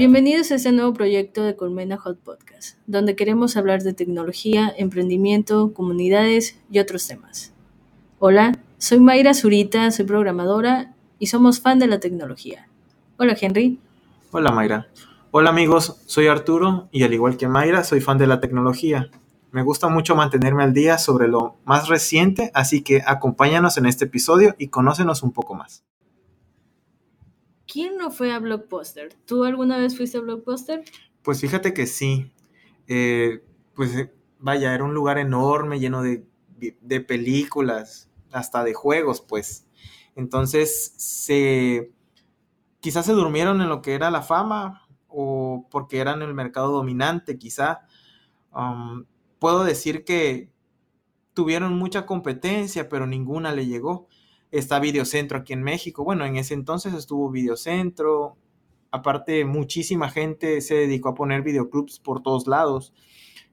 Bienvenidos a este nuevo proyecto de Colmena Hot Podcast, donde queremos hablar de tecnología, emprendimiento, comunidades y otros temas. Hola, soy Mayra Zurita, soy programadora y somos fan de la tecnología. Hola Henry. Hola Mayra. Hola amigos, soy Arturo y al igual que Mayra, soy fan de la tecnología. Me gusta mucho mantenerme al día sobre lo más reciente, así que acompáñanos en este episodio y conócenos un poco más. ¿Quién no fue a Blockbuster? ¿Tú alguna vez fuiste a Blockbuster? Pues fíjate que sí. Eh, pues eh, vaya, era un lugar enorme, lleno de, de películas, hasta de juegos, pues. Entonces, se, quizás se durmieron en lo que era la fama o porque eran el mercado dominante, quizá. Um, puedo decir que tuvieron mucha competencia, pero ninguna le llegó está Videocentro aquí en México. Bueno, en ese entonces estuvo Videocentro. Aparte, muchísima gente se dedicó a poner videoclubs por todos lados.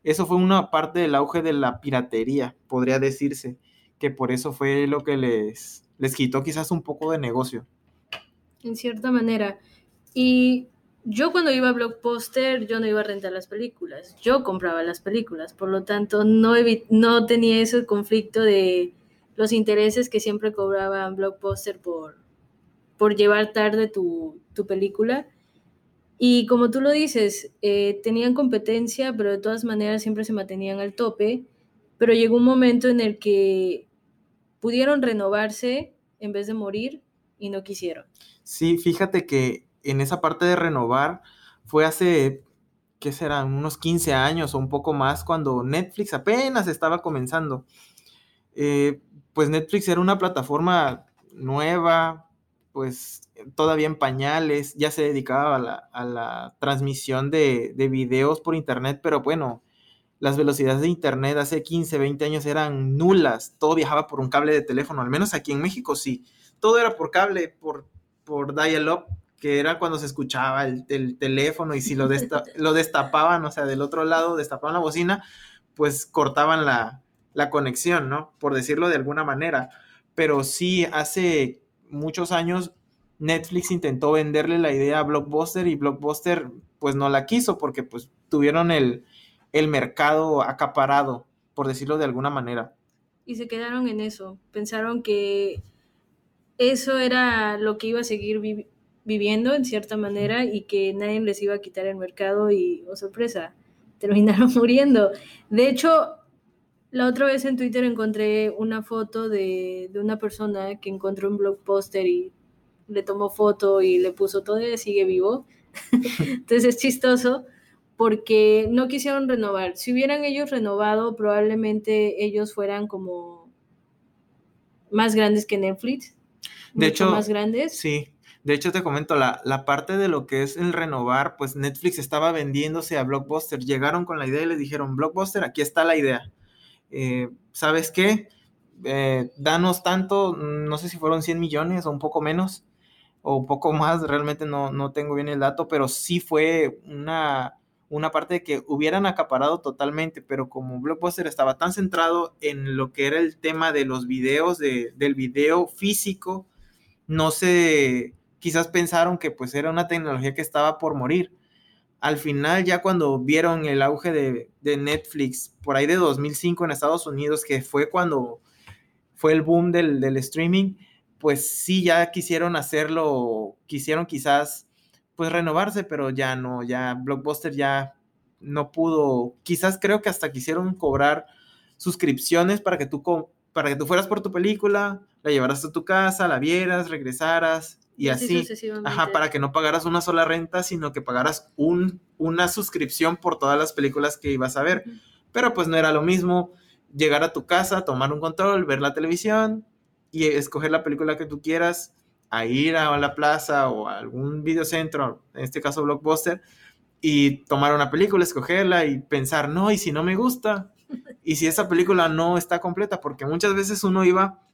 Eso fue una parte del auge de la piratería, podría decirse, que por eso fue lo que les, les quitó quizás un poco de negocio. En cierta manera. Y yo cuando iba a Blockbuster, yo no iba a rentar las películas, yo compraba las películas, por lo tanto no, no tenía ese conflicto de los intereses que siempre cobraban Blockbuster por, por llevar tarde tu, película. Y como tú lo dices, eh, tenían competencia, pero de todas maneras siempre se mantenían al tope. Pero llegó un momento en el que pudieron renovarse en vez de morir y no quisieron. Sí, fíjate que en esa parte de renovar fue hace, ¿qué serán? Unos 15 años o un poco más cuando Netflix apenas estaba comenzando. Eh, pues Netflix era una plataforma nueva, pues todavía en pañales, ya se dedicaba a la, transmisión de, videos por internet, pero bueno, las velocidades de internet hace 15, 20 años eran nulas, todo viajaba por un cable de teléfono, al menos aquí en México sí, todo era por cable, por, por dial-up, que era cuando se escuchaba el, teléfono y si lo, lo destapaban, o sea, del otro lado destapaban la bocina, pues cortaban la, la conexión, ¿no? Por decirlo de alguna manera. Pero sí, hace muchos años Netflix intentó venderle la idea a Blockbuster y Blockbuster pues no la quiso porque pues tuvieron el, el mercado acaparado, por decirlo de alguna manera. Y se quedaron en eso, pensaron que eso era lo que iba a seguir viviendo en cierta manera y que nadie les iba a quitar el mercado y, oh sorpresa, terminaron muriendo. De hecho, la otra vez en Twitter encontré una foto de, una persona que encontró un blockbuster y le tomó foto y le puso todavía sigue vivo. Entonces es chistoso porque no quisieron renovar. Si hubieran ellos renovado, probablemente ellos fueran como más grandes que Netflix. De hecho, más grandes. Sí. De hecho, te comento, la, la, parte de lo que es el renovar, pues Netflix estaba vendiéndose a Blockbuster. Llegaron con la idea y le dijeron, Blockbuster, aquí está la idea eh, ¿sabes qué? Eh, danos tanto, no sé si fueron 100 millones o un poco menos, o un poco más, realmente no, no tengo bien el dato, pero sí fue una, una parte de que hubieran acaparado totalmente, pero como Blockbuster estaba tan centrado en lo que era el tema de los videos, de, del video físico, no sé, quizás pensaron que pues era una tecnología que estaba por morir al final ya cuando vieron el auge de, Netflix por ahí de 2005 en Estados Unidos, que fue cuando fue el boom del, streaming, pues sí, ya quisieron hacerlo, quisieron quizás pues renovarse, pero ya no, ya Blockbuster ya no pudo, quizás creo que hasta quisieron cobrar suscripciones para que tú, para que tú fueras por tu película, la llevaras a tu casa, la vieras, regresaras, y así, ajá, para que no pagaras una sola renta, sino que pagaras un, una suscripción por todas las películas que ibas a ver. Pero pues no era lo mismo llegar a tu casa, tomar un control, ver la televisión y escoger la película que tú quieras, a ir a la plaza o a algún videocentro, en este caso Blockbuster, y tomar una película, escogerla y pensar, no, y si no me gusta, y si esa película no está completa, porque muchas veces uno iba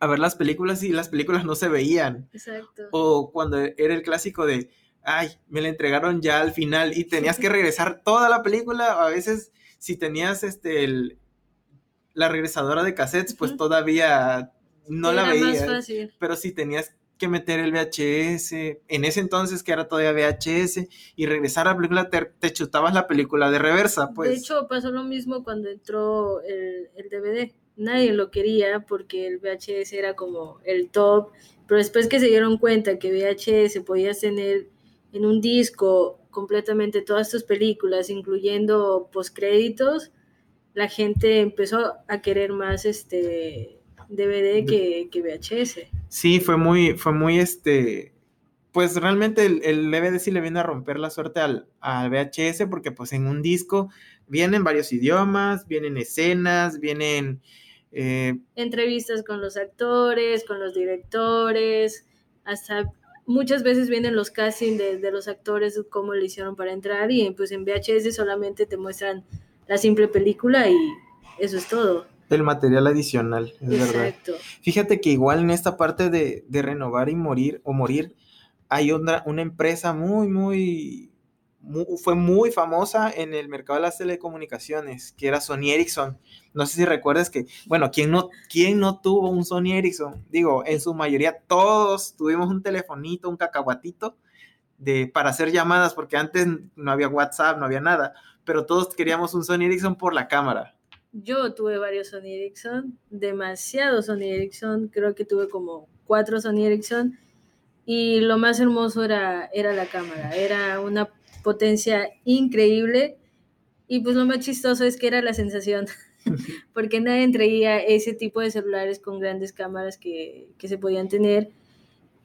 a ver las películas y las películas no se veían. Exacto. O cuando era el clásico de, ay, me la entregaron ya al final y tenías que regresar toda la película. A veces, si tenías este, el, la regresadora de cassettes, pues todavía no la veías. Más fácil. Pero si tenías que meter el VHS, en ese entonces que era todavía VHS, y regresar a la película te, chutabas la película de reversa, pues. De hecho, pasó lo mismo cuando entró el, el DVD. Nadie lo quería porque el VHS era como el top, pero después que se dieron cuenta que VHS podías tener en un disco completamente todas tus películas, incluyendo postcréditos, la gente empezó a querer más este DVD que, que VHS. Sí, fue muy, fue muy este, pues realmente el, el, DVD sí le viene a romper la suerte al, al, VHS porque pues en un disco vienen varios idiomas, vienen escenas, vienen... Eh... Entrevistas con los actores, con los directores, hasta muchas veces vienen los castings de, de los actores, cómo le hicieron para entrar y pues en VHS solamente te muestran la simple película y eso es todo el material adicional, es Exacto. verdad. Fíjate que igual en esta parte de, de, renovar y morir o morir, hay otra, una empresa muy, muy, fue muy famosa en el mercado de las telecomunicaciones, que era Sony Ericsson. No sé si recuerdas que, bueno, ¿quién no, quién no tuvo un Sony Ericsson? Digo, en su mayoría todos tuvimos un telefonito, un cacahuatito de, para hacer llamadas, porque antes no había WhatsApp, no había nada, pero todos queríamos un Sony Ericsson por la cámara yo tuve varios Sony Ericsson, demasiado Sony Ericsson, creo que tuve como cuatro Sony Ericsson y lo más hermoso era, era la cámara, era una potencia increíble y pues lo más chistoso es que era la sensación, porque nadie traía ese tipo de celulares con grandes cámaras que, que se podían tener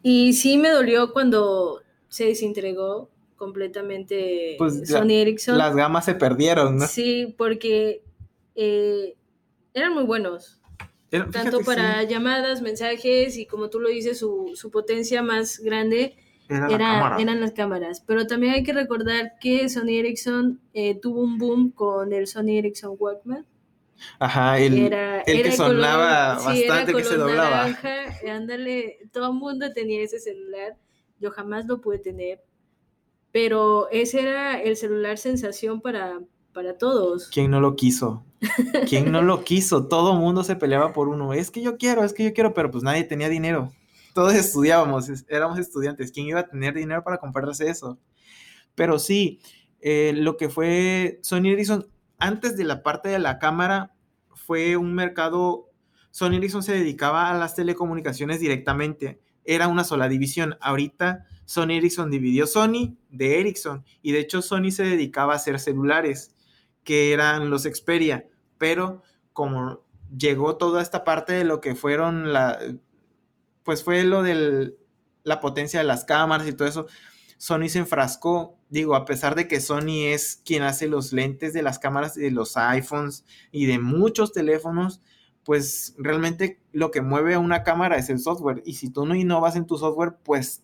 y sí me dolió cuando se desentregó completamente pues Sony Ericsson. Las gamas se perdieron, ¿no? Sí, porque eh, eran muy buenos. tanto para llamadas, mensajes y como tú lo dices, su, su potencia más grande era, eran las cámaras. Pero también hay que recordar que Sony Ericsson eh, tuvo un boom con el Sony Ericsson Walkman. Ajá, el, era, el que sonaba bastante, que se doblaba. Naranja, ándale, todo el mundo tenía ese celular. Yo jamás lo pude tener. Pero ese era el celular sensación para, para todos. ¿Quién no lo quiso? ¿Quién no lo quiso? Todo el mundo se peleaba por uno. Es que yo quiero, es que yo quiero, pero pues nadie tenía dinero. Todos estudiábamos, éramos estudiantes. ¿Quién iba a tener dinero para comprarse eso? Pero sí, eh, lo que fue Sony Ericsson, antes de la parte de la cámara, fue un mercado. Sony Ericsson se dedicaba a las telecomunicaciones directamente. Era una sola división. Ahorita Sony Ericsson dividió Sony de Ericsson. Y de hecho, Sony se dedicaba a hacer celulares que eran los Xperia, pero como llegó toda esta parte de lo que fueron la, pues fue lo de la potencia de las cámaras y todo eso, Sony se enfrascó, digo, a pesar de que Sony es quien hace los lentes de las cámaras de los iPhones y de muchos teléfonos, pues realmente lo que mueve a una cámara es el software. Y si tú no innovas en tu software, pues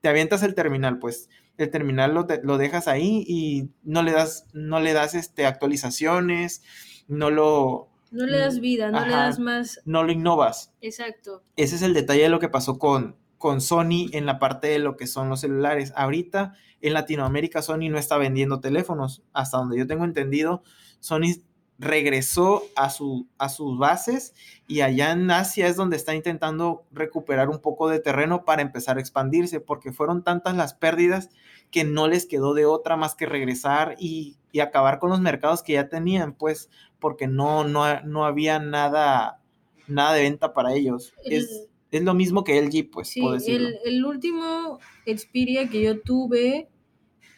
te avientas el terminal, pues el terminal lo, lo, dejas ahí y no le das, no le das este, actualizaciones, no lo... No le das vida, no le das más... No lo innovas. Exacto. Ese es el detalle de lo que pasó con, con Sony en la parte de lo que son los celulares. Ahorita en Latinoamérica Sony no está vendiendo teléfonos. Hasta donde yo tengo entendido, Sony regresó a, su, a sus bases y allá en Asia es donde está intentando recuperar un poco de terreno para empezar a expandirse, porque fueron tantas las pérdidas que no les quedó de otra más que regresar y, y acabar con los mercados que ya tenían, pues porque no, no, no había nada, nada de venta para ellos. es, es, lo mismo que LG, pues. Sí, el, el, último Xperia que yo tuve,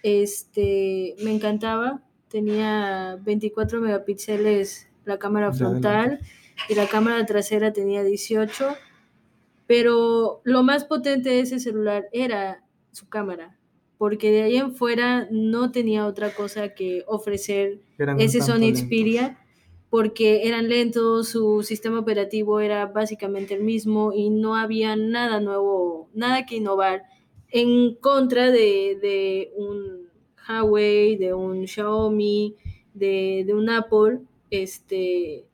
este, me encantaba tenía 24 megapíxeles la cámara frontal y la cámara trasera tenía 18, pero lo más potente de ese celular era su cámara, porque de ahí en fuera no tenía otra cosa que ofrecer ese Sony Xperia, porque eran lentos, su sistema operativo era básicamente el mismo y no había nada nuevo, nada que innovar en contra de, de un Huawei, de un Xiaomi, de, un Apple, este,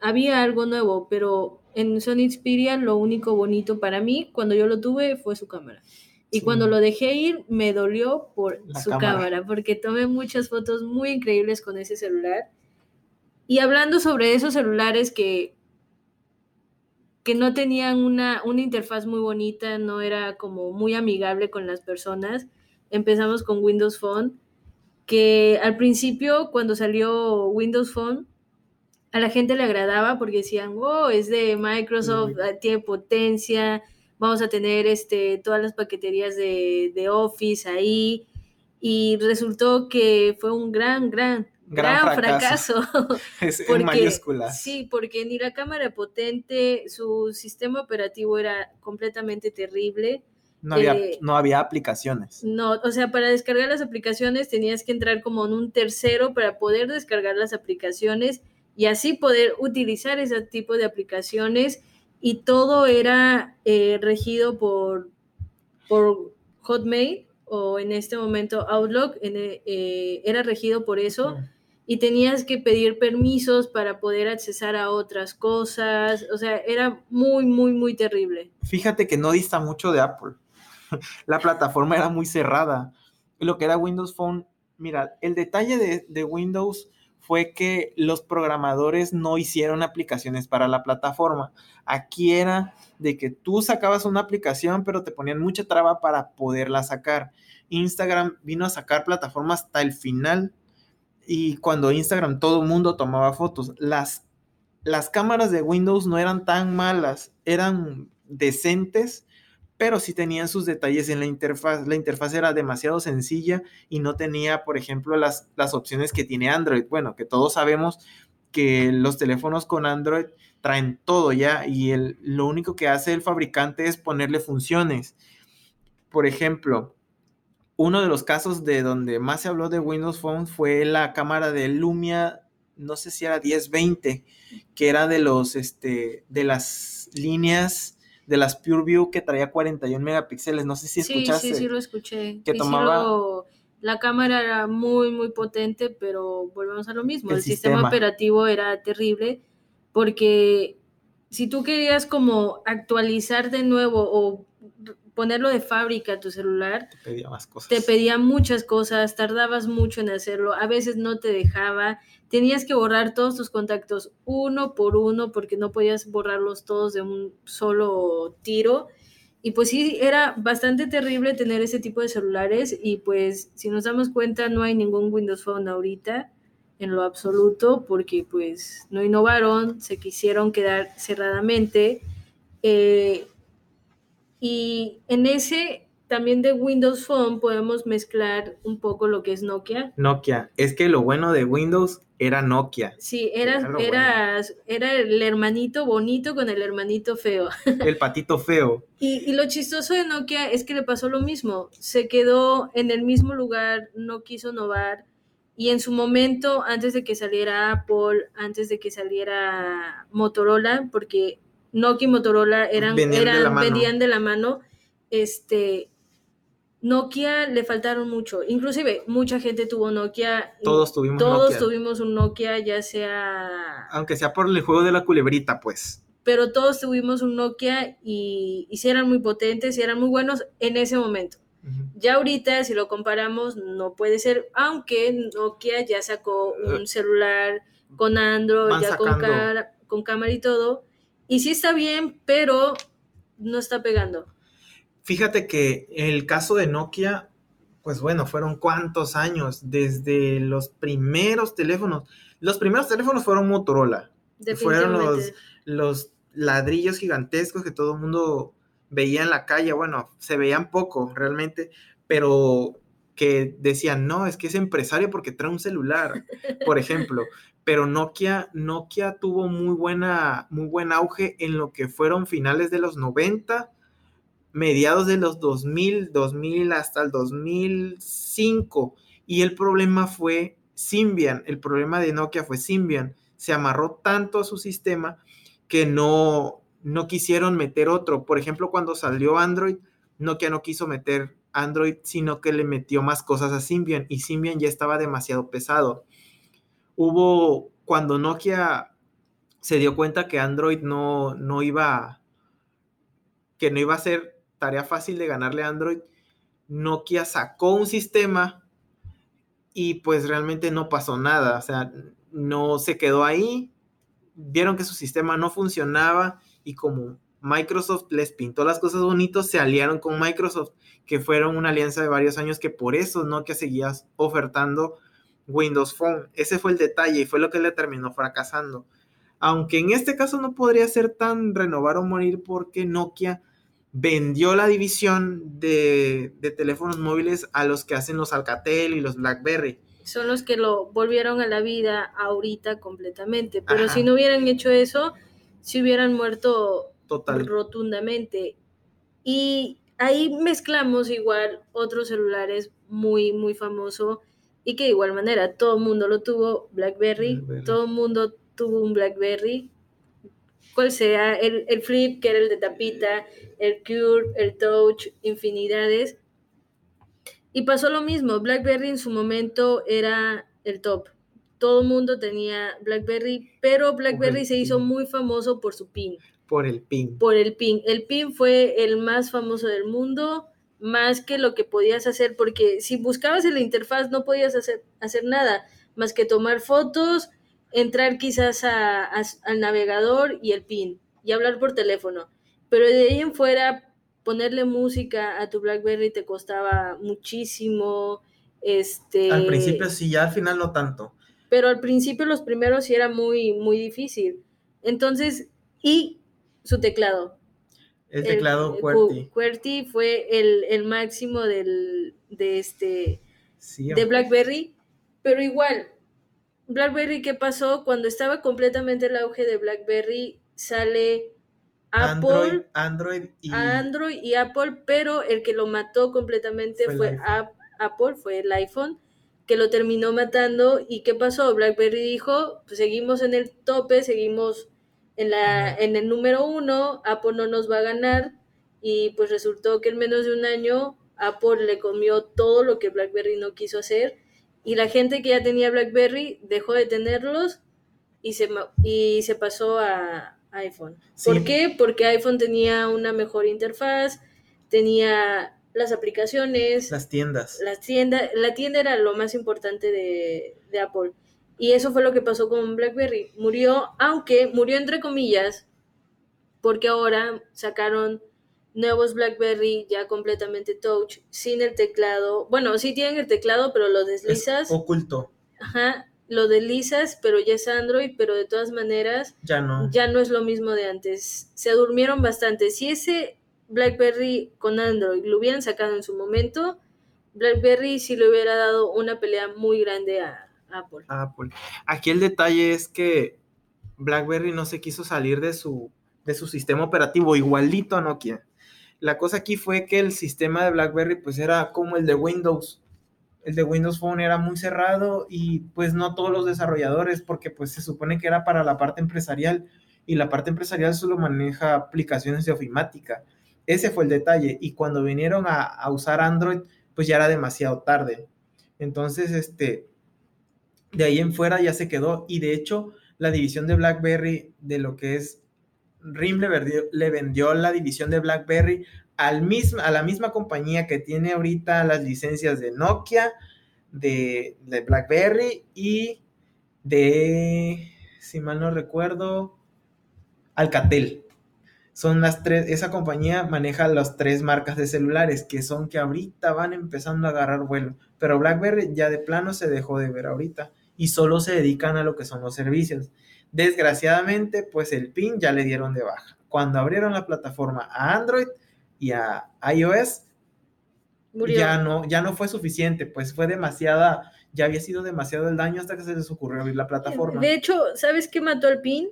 había algo nuevo, pero en Sony Xperia lo único bonito para mí cuando yo lo tuve fue su cámara. Y cuando lo dejé ir me dolió por su cámara. porque tomé muchas fotos muy increíbles con ese celular. Y hablando sobre esos celulares que, que no tenían una, una interfaz muy bonita, no era como muy amigable con las personas. Empezamos con Windows Phone, que al principio cuando salió Windows Phone, a la gente le agradaba porque decían, oh, es de Microsoft, Ujú. tiene potencia, vamos a tener este, todas las paqueterías de, de Office ahí. Y resultó que fue un gran, gran, Gran gran fracaso. fracaso. Es en mayúsculas. sí, porque ni la cámara potente, su sistema operativo era completamente terrible. No había, eh, no había aplicaciones. No, o sea, para descargar las aplicaciones tenías que entrar como en un tercero para poder descargar las aplicaciones y así poder utilizar ese tipo de aplicaciones y todo era eh, regido por, por Hotmail o en este momento Outlook, en, eh, era regido por eso. Y tenías que pedir permisos para poder accesar a otras cosas. O sea, era muy, muy, muy terrible. Fíjate que no dista mucho de Apple. La plataforma era muy cerrada. Lo que era Windows Phone, mira, el detalle de, de Windows fue que los programadores no hicieron aplicaciones para la plataforma. Aquí era de que tú sacabas una aplicación, pero te ponían mucha traba para poderla sacar. Instagram vino a sacar plataforma hasta el final y cuando Instagram todo el mundo tomaba fotos. Las, las cámaras de Windows no eran tan malas, eran decentes, pero sí tenían sus detalles en la interfaz. La interfaz era demasiado sencilla y no tenía, por ejemplo, las, las opciones que tiene Android. Bueno, que todos sabemos que los teléfonos con Android traen todo ya y el, lo único que hace el fabricante es ponerle funciones. Por ejemplo, uno de los casos de donde más se habló de Windows Phone fue la cámara de Lumia, no sé si era 1020, que era de los, este, de las líneas de las PureView que traía 41 megapíxeles. No sé si Sí, escuchaste. sí, sí lo escuché. que Y sí tomaba- lo- la cámara era muy, muy potente, pero volvemos a lo mismo. El El, sistema. sistema. operativo era terrible porque si tú querías como actualizar de nuevo o ponerlo de fábrica a tu celular, Te pedía más cosas. te pedía muchas cosas, tardabas mucho en hacerlo, a veces no te dejaba, tenías que borrar todos tus contactos uno por uno porque no podías borrarlos todos de un solo tiro. Y pues sí, era bastante terrible tener ese tipo de celulares y pues si nos damos cuenta no hay ningún Windows Phone ahorita en lo absoluto porque pues no innovaron, se quisieron quedar cerradamente. eh, y en ese también de Windows Phone podemos mezclar un poco lo que es Nokia. Nokia. Es que lo bueno de Windows era Nokia. Sí, era, Era era, el hermanito bonito con el hermanito feo. El patito feo. Y, y lo chistoso de Nokia es que le pasó lo mismo. Se quedó en el mismo lugar, no quiso innovar. Y en su momento, antes de que saliera Apple, antes de que saliera Motorola, porque Nokia y Motorola eran, Venían de eran- la mano. vendían de la mano, este, Nokia le faltaron mucho. Inclusive, mucha gente tuvo Nokia. Todos tuvimos Todos Nokia. tuvimos un Nokia, ya sea Aunque sea por el juego de la culebrita, pues. pero todos tuvimos un Nokia y, y sí eran muy potentes y eran muy buenos en ese momento. Ya ahorita, si lo comparamos, no puede ser, aunque Nokia ya sacó un celular con Android, Van ya con, cara- con cámara y todo, y sí está bien, pero no está pegando. Fíjate que el caso de Nokia, pues bueno, fueron cuántos años, desde los primeros teléfonos. Los primeros teléfonos fueron Motorola, Fueron los- los ladrillos gigantescos que todo el mundo veía en la calle, bueno, se veían poco realmente, pero que decían, no, es que es empresario porque trae un celular, por ejemplo. Pero Nokia, Nokia tuvo muy, buena, muy buen auge en lo que fueron finales de los 90, mediados de los 2000, 2000 hasta el 2005. Y el problema fue Symbian, el problema de Nokia fue Symbian. Se amarró tanto a su sistema que no, no quisieron meter otro. Por ejemplo, cuando salió Android, Nokia no quiso meter Android, sino que le metió más cosas a Symbian y Symbian ya estaba demasiado pesado. Hubo, cuando Nokia se dio cuenta que Android no, no iba, que no iba a ser tarea fácil de ganarle a Android, Nokia sacó un sistema y pues realmente no pasó nada, o sea, no se quedó ahí, vieron que su sistema no funcionaba y como Microsoft les pintó las cosas bonitos, se aliaron con Microsoft, que fueron una alianza de varios años que por eso Nokia seguía ofertando Windows Phone. Ese fue el detalle y fue lo que le terminó fracasando. Aunque en este caso no podría ser tan renovar o morir porque Nokia vendió la división de, teléfonos móviles a los que hacen los Alcatel y los BlackBerry. Son los que lo volvieron a la vida ahorita completamente. Pero si no hubieran hecho eso, si hubieran muerto rotundamente. Y ahí mezclamos igual otros celulares muy, muy famosos y que de igual manera todo el mundo lo tuvo, BlackBerry, todo el mundo tuvo un BlackBerry, cual sea, el, el, Flip, que era el de tapita, el Cure, el Touch, infinidades. Y pasó lo mismo, BlackBerry en su momento era el top. Todo mundo tenía BlackBerry, pero BlackBerry se hizo muy famoso por su pin. Por el pin. Por el pin. El pin fue el más famoso del mundo más que lo que podías hacer, porque si buscabas en la interfaz no podías hacer, hacer nada más que tomar fotos, entrar quizás al navegador y el pin y hablar por teléfono. Pero de ahí en fuera, ponerle música a tu BlackBerry te costaba muchísimo. Este, al principio sí, ya al final no tanto. Pero al principio los primeros sí era muy, muy difícil. Entonces, y su teclado. El teclado QWERTY. QWERTY fue el, máximo del, de este de BlackBerry, pero igual, BlackBerry, ¿qué pasó? Cuando estaba completamente el auge de BlackBerry, sale Apple, Android, y... Android y Apple, pero el que lo mató completamente fue, Apple, fue el iPhone, que lo terminó matando. ¿Y qué pasó? BlackBerry dijo, pues seguimos en el tope, seguimos en, la, en el número uno, Apple no nos va a ganar y pues resultó que en menos de un año Apple le comió todo lo que BlackBerry no quiso hacer y la gente que ya tenía BlackBerry dejó de tenerlos y se, y se pasó a iPhone. ¿Por qué? Porque iPhone tenía una mejor interfaz, tenía las aplicaciones, las tiendas. Las tiendas, la tienda era lo más importante de, de Apple. Y eso fue lo que pasó con BlackBerry. Murió, aunque murió entre comillas, porque ahora sacaron nuevos BlackBerry ya completamente touch, sin el teclado. Bueno, sí tienen el teclado, pero lo deslizas. oculto. Ajá, lo deslizas, pero ya es Android, pero de todas maneras ya no. Ya no es lo mismo de antes. Se durmieron bastante. Si ese BlackBerry con Android lo hubieran sacado en su momento, BlackBerry sí le hubiera dado una pelea muy grande a, Apple. Apple. Aquí el detalle es que BlackBerry no se quiso salir de su, de su sistema operativo, igualito a Nokia. La cosa aquí fue que el sistema de BlackBerry pues era como el de Windows. El de Windows Phone era muy cerrado y pues no todos los desarrolladores porque pues se supone que era para la parte empresarial y la parte empresarial solo maneja aplicaciones de ofimática. Ese fue el detalle y cuando vinieron a, a usar Android pues ya era demasiado tarde. Entonces, este, de ahí en fuera ya se quedó y de hecho la división de BlackBerry de lo que es RIM le vendió, la división de BlackBerry al a la misma compañía que tiene ahorita las licencias de Nokia, de, de BlackBerry y de, si mal no recuerdo, Alcatel. Son las tres, esa compañía maneja las tres marcas de celulares que son que ahorita van empezando a agarrar vuelo, pero BlackBerry ya de plano se dejó de ver ahorita y solo se dedican a lo que son los servicios. Desgraciadamente, pues el PIN ya le dieron de baja. Cuando abrieron la plataforma a Android y a iOS, ya no, ya no fue suficiente, pues fue demasiada, ya había sido demasiado el daño hasta que se les ocurrió abrir la plataforma. De hecho, ¿sabes qué mató el PIN?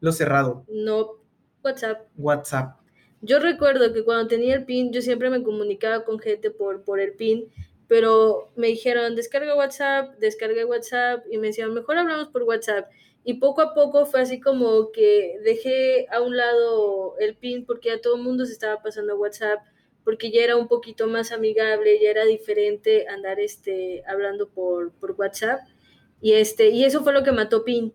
Lo cerrado. No, WhatsApp. WhatsApp. Yo recuerdo que cuando tenía el PIN, yo siempre me comunicaba con gente por, por el PIN pero me dijeron, descarga WhatsApp, descargué WhatsApp y me decían, mejor hablamos por WhatsApp. Y poco a poco fue así como que dejé a un lado el PIN porque ya todo el mundo se estaba pasando a WhatsApp, porque ya era un poquito más amigable, ya era diferente andar este, hablando por, por WhatsApp. Y, este, y eso fue lo que mató PIN.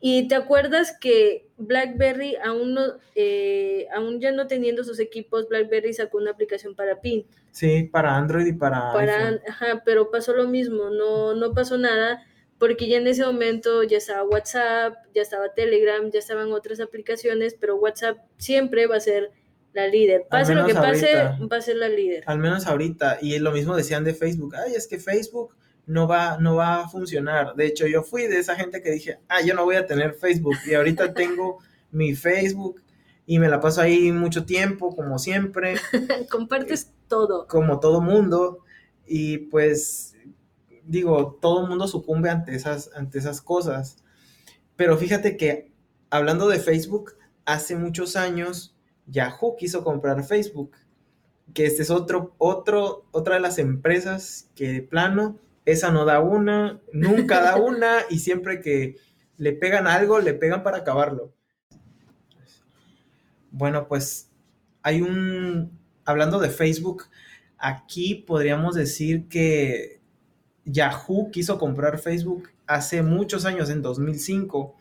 Y te acuerdas que BlackBerry, aún, no, eh, aún ya no teniendo sus equipos, BlackBerry sacó una aplicación para PIN. Sí, para Android y para... para Ajá, pero pasó lo mismo, no, no pasó nada porque ya en ese momento ya estaba WhatsApp, ya estaba Telegram, ya estaban otras aplicaciones, pero WhatsApp siempre va a ser la líder. Pase lo que pase, va a ser la líder. Al menos ahorita. Y lo mismo decían de Facebook. Ay, es que Facebook no va, no va a funcionar. De hecho, yo fui de esa gente que dije, ah, yo no voy a tener Facebook. Y ahorita tengo mi Facebook y me la paso ahí mucho tiempo, como siempre. Compartes todo. Como todo mundo. Y pues, digo, todo mundo sucumbe ante esas, ante esas cosas. Pero fíjate que, hablando de Facebook, hace muchos años Yahoo quiso comprar Facebook. Que este es otro, otro, otra de las empresas que de plano, esa no da una, nunca da una, y siempre que le pegan algo, le pegan para acabarlo. Bueno, pues hay un, hablando de Facebook, aquí podríamos decir que Yahoo quiso comprar Facebook hace muchos años, en 2005,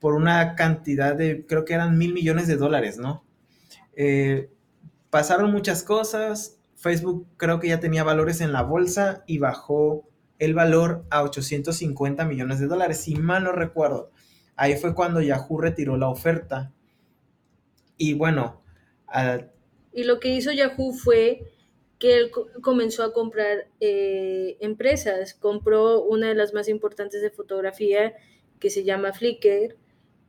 por una cantidad de, creo que eran mil millones de dólares, ¿no? Eh, pasaron muchas cosas, Facebook creo que ya tenía valores en la bolsa y bajó el valor a 850 millones de dólares, si mal no recuerdo. Ahí fue cuando Yahoo retiró la oferta y bueno. y lo que hizo Yahoo fue que él comenzó a comprar eh, empresas. Compró una de las más importantes de fotografía que se llama Flickr,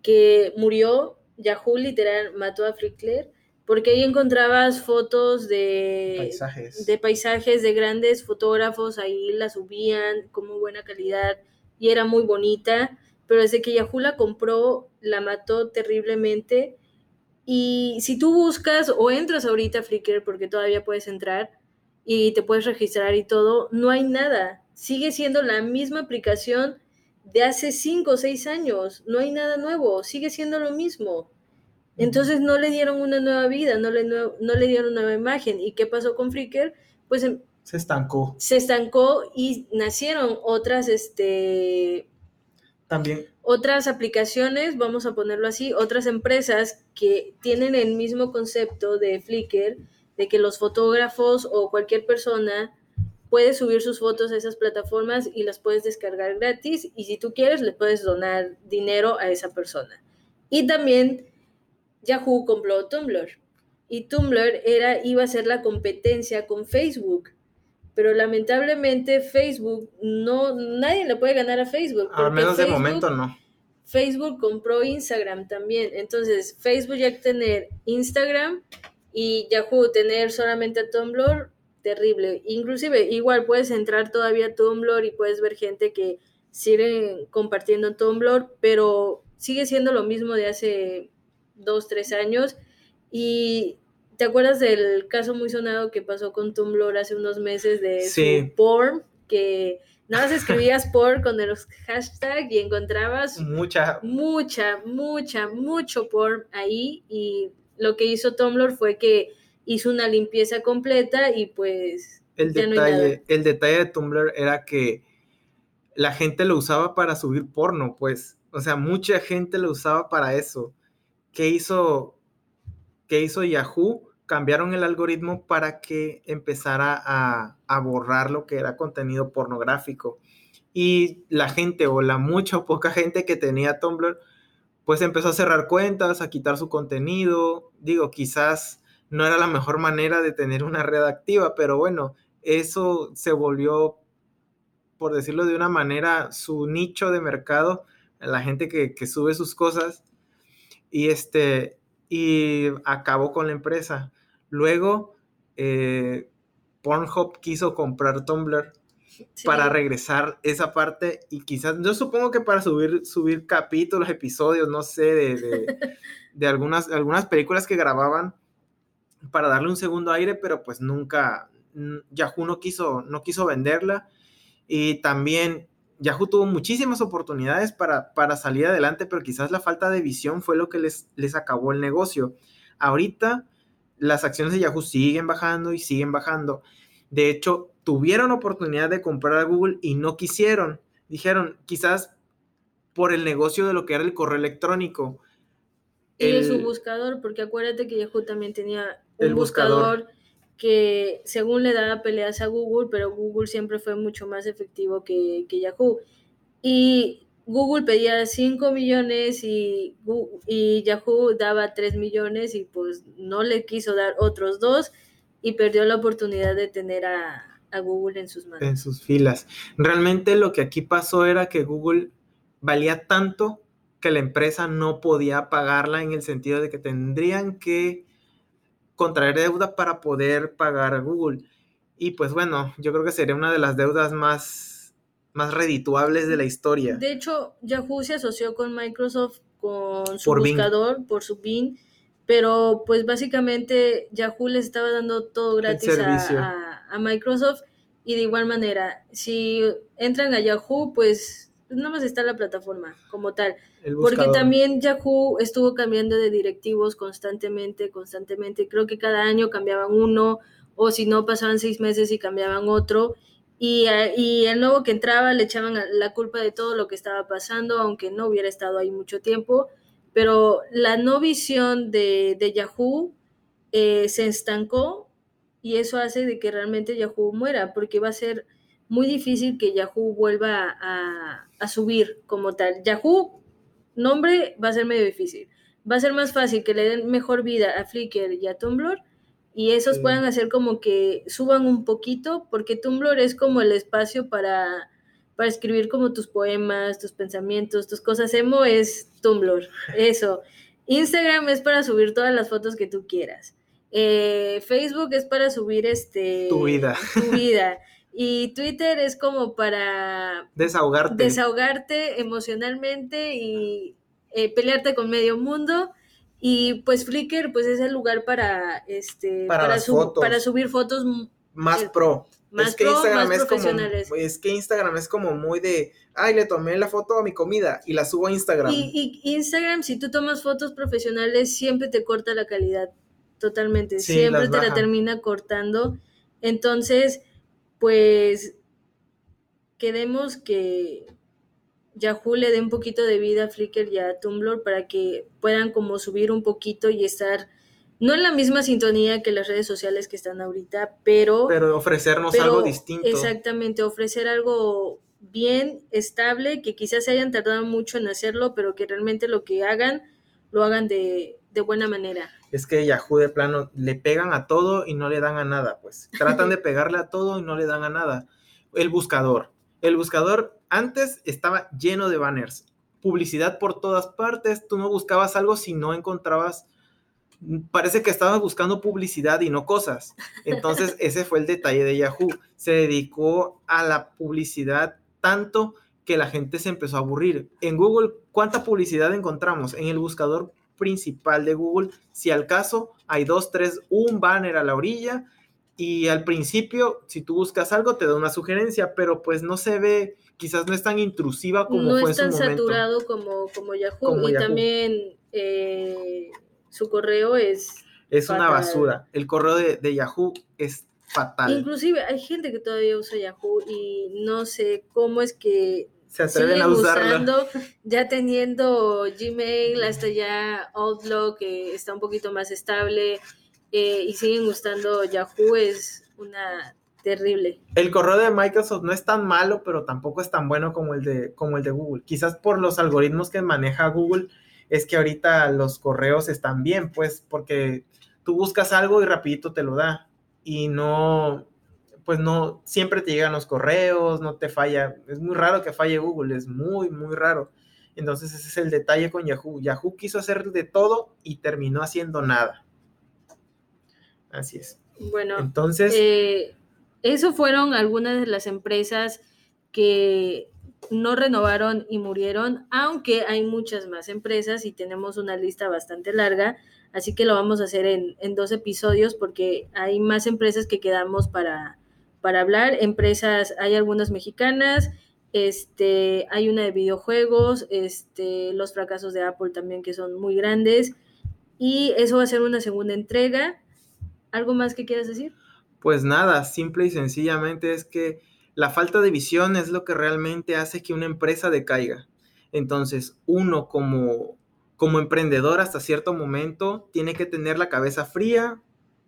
que murió. Yahoo literal mató a Flickr porque ahí encontrabas fotos de paisajes. de paisajes de grandes fotógrafos, ahí la subían con muy buena calidad y era muy bonita, pero desde que Yahoo la compró, la mató terriblemente y si tú buscas o entras ahorita a Flickr, porque todavía puedes entrar y te puedes registrar y todo, no hay nada. Sigue siendo la misma aplicación de hace 5 o 6 años. No hay nada nuevo, sigue siendo lo mismo. Entonces no le dieron una nueva vida, no le, no, le dieron una nueva imagen. ¿Y qué pasó con Flickr? Pues em, se estancó. Se estancó y nacieron otras, este... También otras aplicaciones, vamos a ponerlo así, otras empresas que tienen el mismo concepto de Flickr, de que los fotógrafos o cualquier persona puede subir sus fotos a esas plataformas y las puedes descargar gratis y si tú quieres le puedes donar dinero a esa persona. Y también Yahoo compró Tumblr y Tumblr era, iba a ser la competencia con Facebook pero lamentablemente Facebook no, nadie le puede ganar a Facebook. Al menos de momento no. Facebook compró Instagram también, entonces Facebook ya tener Instagram y Yahoo tener solamente a Tumblr, terrible. Inclusive igual puedes entrar todavía a Tumblr y puedes ver gente que sigue compartiendo Tumblr, pero sigue siendo lo mismo de hace dos, tres años y ¿Te acuerdas del caso muy sonado que pasó con Tumblr hace unos meses de su porn? Que nada más escribías porn con los hashtags y encontrabas mucha, mucha, mucha, mucho porn ahí. Y lo que hizo Tumblr fue que hizo una limpieza completa y pues. El, detalle, el detalle de Tumblr era que la gente lo usaba para subir porno, pues. O sea, mucha gente lo usaba para eso. ¿Qué hizo, qué hizo Yahoo? cambiaron el algoritmo para que empezara a, borrar lo que era contenido pornográfico. Y la gente o la mucha o poca gente que tenía Tumblr, pues empezó a cerrar cuentas, a quitar su contenido. Digo, quizás no era la mejor manera de tener una red activa, pero bueno, eso se volvió, por decirlo de una manera, su nicho de mercado, la gente que, sube sus cosas. Y este, y acabó con la empresa. Luego, eh, Pornhub quiso comprar Tumblr para regresar esa parte y quizás, yo supongo que para subir, subir capítulos, episodios, no sé, de, algunas, algunas películas que grababan para darle un segundo aire, pero pues nunca, Yahoo no quiso, no quiso venderla y también Yahoo tuvo muchísimas oportunidades para, para salir adelante, pero quizás la falta de visión fue lo que les, les acabó el negocio. Ahorita las acciones de Yahoo siguen bajando y siguen bajando. De hecho, tuvieron oportunidad de comprar a Google y no quisieron. Dijeron, quizás por el negocio de lo que era el correo electrónico. Y de su buscador, porque acuérdate que Yahoo también tenía un buscador, que según le daba peleas a Google, pero Google siempre fue mucho más efectivo que, que Yahoo. y Google pedía 5 millones y, y, Yahoo daba 3 millones y pues no le quiso dar otros dos y perdió la oportunidad de tener a, a, Google en sus manos. En sus filas. Realmente lo que aquí pasó era que Google valía tanto que la empresa no podía pagarla en el sentido de que tendrían que contraer deuda para poder pagar a Google. Y pues bueno, yo creo que sería una de las deudas más más redituables de la historia. De hecho, Yahoo se asoció con Microsoft con su buscador, por su Bing, pero pues básicamente Yahoo les estaba dando todo gratis a, a, Microsoft y de igual manera, si entran a Yahoo, pues, pues nada más está la plataforma como tal. Porque también Yahoo estuvo cambiando de directivos constantemente, constantemente. Creo que cada año cambiaban uno, o si no, pasaban seis meses y cambiaban otro. Y, y, el nuevo que entraba le echaban la culpa de todo lo que estaba pasando, aunque no hubiera estado ahí mucho tiempo. Pero la no visión de, de Yahoo eh, se estancó y eso hace de que realmente Yahoo muera, porque va a ser muy difícil que Yahoo vuelva a, a subir como tal. Yahoo, nombre, va a ser medio difícil. Va a ser más fácil que le den mejor vida a Flickr y a Tumblr y esos sí. puedan hacer como que suban un poquito, porque Tumblr es como el espacio para, para escribir como tus poemas, tus pensamientos, tus cosas. Emo es Tumblr, eso. Instagram es para subir todas las fotos que tú quieras. Eh, Facebook es para subir este tu vida. Tu vida. Y Twitter es como para desahogarte. Desahogarte emocionalmente y eh, pelearte con medio mundo. Y pues Flickr pues es el lugar para este para, para, su, fotos. para subir fotos más eh, pro. Más es que pro, Instagram más es como profesionales. es que Instagram es como muy de, ay, le tomé la foto a mi comida y la subo a Instagram. Y, y Instagram si tú tomas fotos profesionales siempre te corta la calidad totalmente, Sí, siempre te la termina cortando. Entonces, pues queremos que Yahoo le dé un poquito de vida a Flickr y a Tumblr para que puedan como subir un poquito y estar no en la misma sintonía que las redes sociales que están ahorita, pero Pero ofrecernos pero algo distinto. Exactamente, ofrecer algo bien estable, que quizás se hayan tardado mucho en hacerlo, pero que realmente lo que hagan, lo hagan de, de buena manera. Es que Yahoo de plano le pegan a todo y no le dan a nada, pues. Tratan de pegarle a todo y no le dan a nada. El buscador. El buscador antes estaba lleno de banners, publicidad por todas partes, tú no buscabas algo si no encontrabas, parece que estabas buscando publicidad y no cosas. Entonces ese fue el detalle de Yahoo, se dedicó a la publicidad tanto que la gente se empezó a aburrir. En Google, ¿cuánta publicidad encontramos? En el buscador principal de Google, si al caso hay dos, tres, un banner a la orilla y al principio, si tú buscas algo, te da una sugerencia, pero pues no se ve, quizás no es tan intrusiva como no fue es en tan su momento. saturado como, como Yahoo. Como y Yahoo. también eh, su correo es Es una basura. El correo de, de Yahoo es fatal. Inclusive hay gente que todavía usa Yahoo y no sé cómo es que se atreven a usando, ya teniendo Gmail, hasta ya Outlook, que está un poquito más estable, eh, y siguen usando Yahoo, es una terrible. El correo de Microsoft no es tan malo, pero tampoco es tan bueno como el de, como el de Google. Quizás por los algoritmos que maneja Google, es que ahorita los correos están bien, pues, porque tú buscas algo y rapidito te lo da. Y no, pues no, siempre te llegan los correos, no te falla. Es muy raro que falle Google, es muy, muy raro. Entonces ese es el detalle con Yahoo. Yahoo quiso hacer de todo y terminó haciendo nada. Así es. Bueno, Entonces, eh, eso fueron algunas de las empresas que no renovaron y murieron, aunque hay muchas más empresas y tenemos una lista bastante larga, así que lo vamos a hacer en, en dos episodios porque hay más empresas que quedamos para, para hablar. Empresas, hay algunas mexicanas, este, hay una de videojuegos, este, los fracasos de Apple también que son muy grandes, y eso va a ser una segunda entrega. ¿Algo más que quieras decir? Pues nada, simple y sencillamente es que la falta de visión es lo que realmente hace que una empresa decaiga. Entonces, uno como, como emprendedor hasta cierto momento tiene que tener la cabeza fría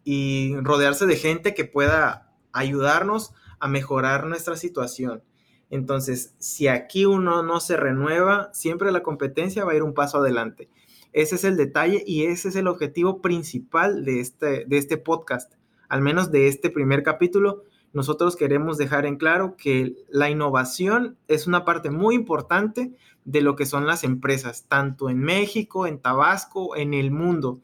y rodearse de gente que pueda ayudarnos a mejorar nuestra situación. Entonces, si aquí uno no se renueva, siempre la competencia va a ir un paso adelante. Ese es el detalle y ese es el objetivo principal de este, de este podcast, al menos de este primer capítulo. Nosotros queremos dejar en claro que la innovación es una parte muy importante de lo que son las empresas, tanto en México, en Tabasco, en el mundo.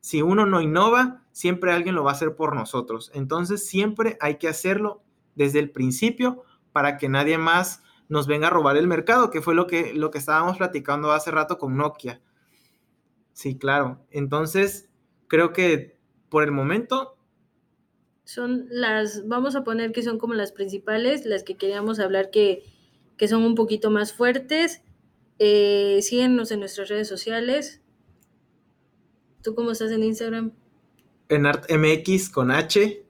Si uno no innova, siempre alguien lo va a hacer por nosotros. Entonces, siempre hay que hacerlo desde el principio para que nadie más nos venga a robar el mercado, que fue lo que, lo que estábamos platicando hace rato con Nokia. Sí, claro. Entonces, creo que por el momento... Son las, vamos a poner que son como las principales, las que queríamos hablar que, que son un poquito más fuertes. Eh, síguenos en nuestras redes sociales. ¿Tú cómo estás en Instagram? En ArtMX con H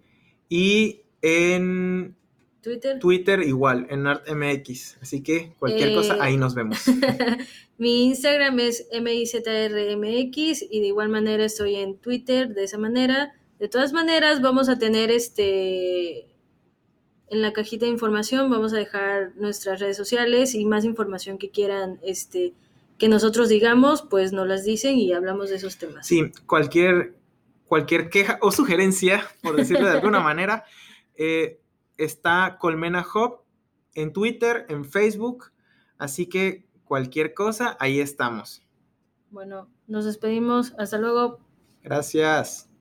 y en Twitter. Twitter igual, en ArtMX. Así que cualquier cosa, ahí nos vemos. Mi Instagram es MIZRMX y de igual manera estoy en Twitter de esa manera. De todas maneras, vamos a tener este en la cajita de información vamos a dejar nuestras redes sociales y más información que quieran este que nosotros digamos, pues nos las dicen y hablamos de esos temas. Sí, cualquier cualquier queja o sugerencia, por decirlo de alguna manera, eh, está Colmena Hub en Twitter, en Facebook, así que cualquier cosa, ahí estamos. Bueno, nos despedimos. Hasta luego. Gracias.